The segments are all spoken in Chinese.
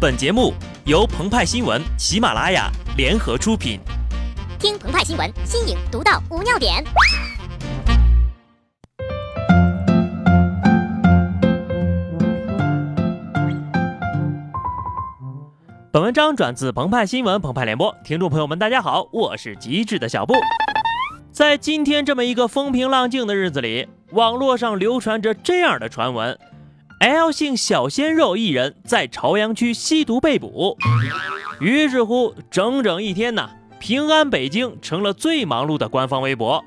本节目由澎湃新闻、喜马拉雅联合出品。听澎湃新闻，新颖独到，无尿点。本文章转自澎湃新闻澎湃联播，听众朋友们，大家好，我是极致的小布。在今天这么一个风平浪静的日子里，网络上流传着这样的传闻。L 姓小鲜肉一人在朝阳区吸毒被捕，于是乎，整整一天呢，平安北京成了最忙碌的官方微博。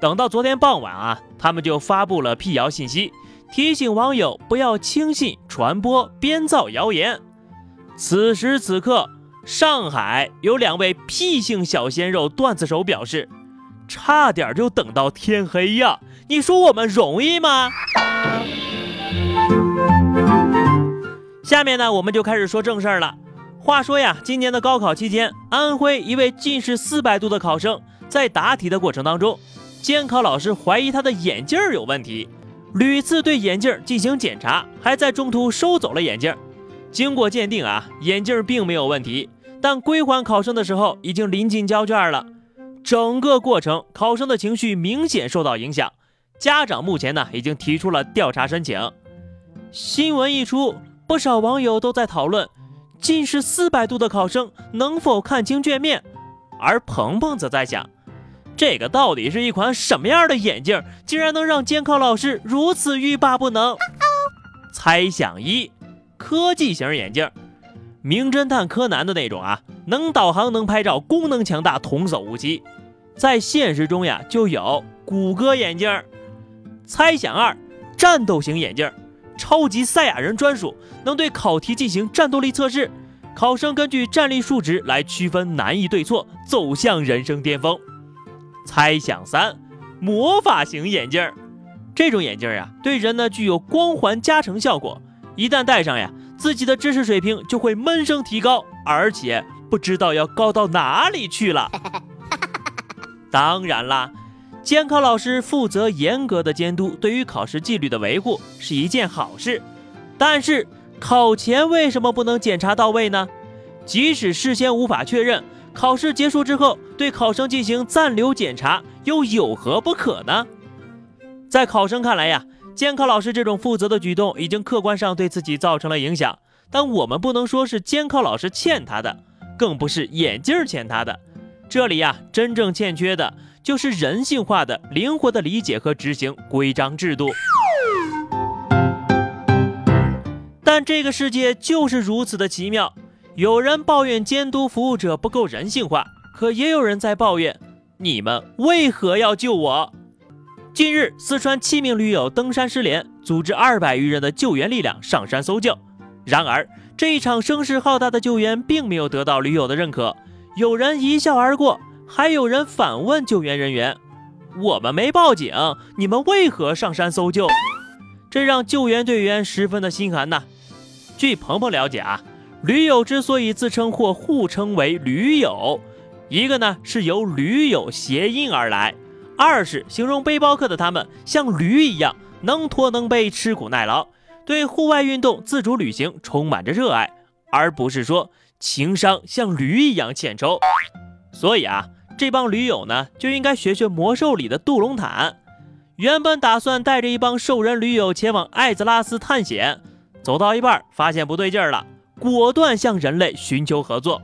等到昨天傍晚啊，他们就发布了辟谣信息，提醒网友不要轻信、传播、编造谣言。此时此刻，上海有两位 P 姓小鲜肉段子手表示，差点就等到天黑呀！你说我们容易吗？下面呢，我们就开始说正事儿了。话说呀，今年的高考期间，安徽一位近视四百度的考生在答题的过程当中，监考老师怀疑他的眼镜有问题，屡次对眼镜进行检查，还在中途收走了眼镜。经过鉴定啊，眼镜并没有问题，但归还考生的时候已经临近交卷了。整个过程，考生的情绪明显受到影响，家长目前呢已经提出了调查申请。新闻一出。不少网友都在讨论，近视四百度的考生能否看清卷面，而鹏鹏则在想，这个到底是一款什么样的眼镜，竟然能让监考老师如此欲罢不能？猜想一：科技型眼镜，名侦探柯南的那种啊，能导航、能拍照、功能强大、童叟无欺。在现实中呀，就有谷歌眼镜。猜想二：战斗型眼镜。超级赛亚人专属，能对考题进行战斗力测试，考生根据战力数值来区分难易对错，走向人生巅峰。猜想三：魔法型眼镜儿，这种眼镜儿呀，对人呢具有光环加成效果，一旦戴上呀，自己的知识水平就会闷声提高，而且不知道要高到哪里去了。当然啦。监考老师负责严格的监督，对于考试纪律的维护是一件好事。但是考前为什么不能检查到位呢？即使事先无法确认，考试结束之后对考生进行暂留检查又有何不可呢？在考生看来呀，监考老师这种负责的举动已经客观上对自己造成了影响。但我们不能说是监考老师欠他的，更不是眼镜欠他的。这里呀，真正欠缺的。就是人性化的、灵活的理解和执行规章制度。但这个世界就是如此的奇妙，有人抱怨监督服务者不够人性化，可也有人在抱怨你们为何要救我。近日，四川七名驴友登山失联，组织二百余人的救援力量上山搜救。然而，这一场声势浩大的救援并没有得到驴友的认可，有人一笑而过。还有人反问救援人员：“我们没报警，你们为何上山搜救？”这让救援队员十分的心寒呐。据鹏鹏了解啊，驴友之所以自称或互称为驴友，一个呢是由驴友谐音而来，二是形容背包客的他们像驴一样能拖能背、吃苦耐劳，对户外运动、自主旅行充满着热爱，而不是说情商像驴一样欠抽。所以啊。这帮驴友呢，就应该学学魔兽里的杜隆坦。原本打算带着一帮兽人驴友前往艾泽拉斯探险，走到一半发现不对劲儿了，果断向人类寻求合作。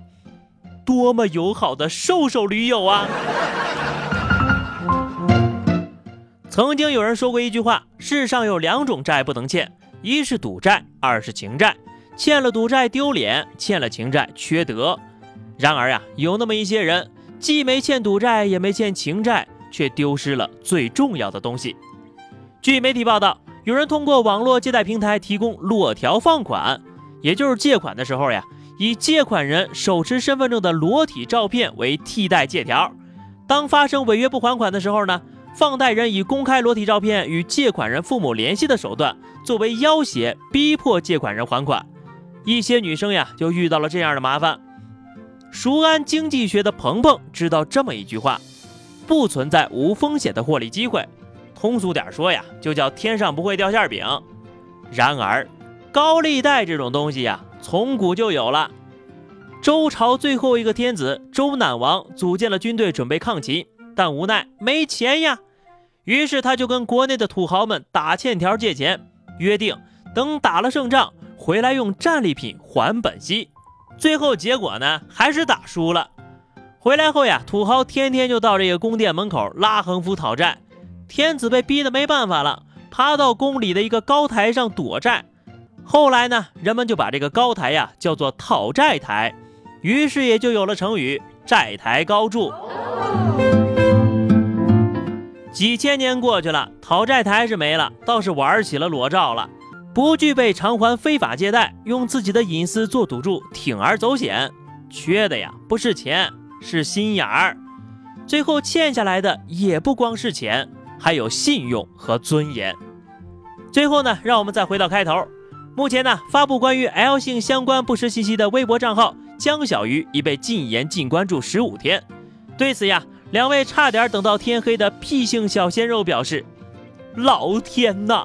多么友好的兽兽驴友啊！曾经有人说过一句话：世上有两种债不能欠，一是赌债，二是情债。欠了赌债丢脸，欠了情债缺德。然而呀，有那么一些人。既没欠赌债，也没欠情债，却丢失了最重要的东西。据媒体报道，有人通过网络借贷平台提供裸条放款，也就是借款的时候呀，以借款人手持身份证的裸体照片为替代借条。当发生违约不还款的时候呢，放贷人以公开裸体照片与借款人父母联系的手段作为要挟，逼迫借款人还款。一些女生呀，就遇到了这样的麻烦。熟谙经济学的鹏鹏知道这么一句话：不存在无风险的获利机会。通俗点说呀，就叫天上不会掉馅饼。然而，高利贷这种东西呀，从古就有了。周朝最后一个天子周赧王组建了军队，准备抗秦，但无奈没钱呀，于是他就跟国内的土豪们打欠条借钱，约定等打了胜仗回来用战利品还本息。最后结果呢，还是打输了。回来后呀，土豪天天就到这个宫殿门口拉横幅讨债，天子被逼得没办法了，爬到宫里的一个高台上躲债。后来呢，人们就把这个高台呀叫做讨债台。于是也就有了成语“债台高筑”。几千年过去了，讨债台是没了，倒是玩起了裸照了。不具备偿还非法借贷，用自己的隐私做赌注，铤而走险，缺的呀不是钱，是心眼儿。最后欠下来的也不光是钱，还有信用和尊严。最后呢，让我们再回到开头。目前呢，发布关于 L 姓相关不实信息的微博账号。江小鱼已被禁言禁关注十五天，对此呀，两位差点等到天黑的 P 姓小鲜肉表示：“老天呐，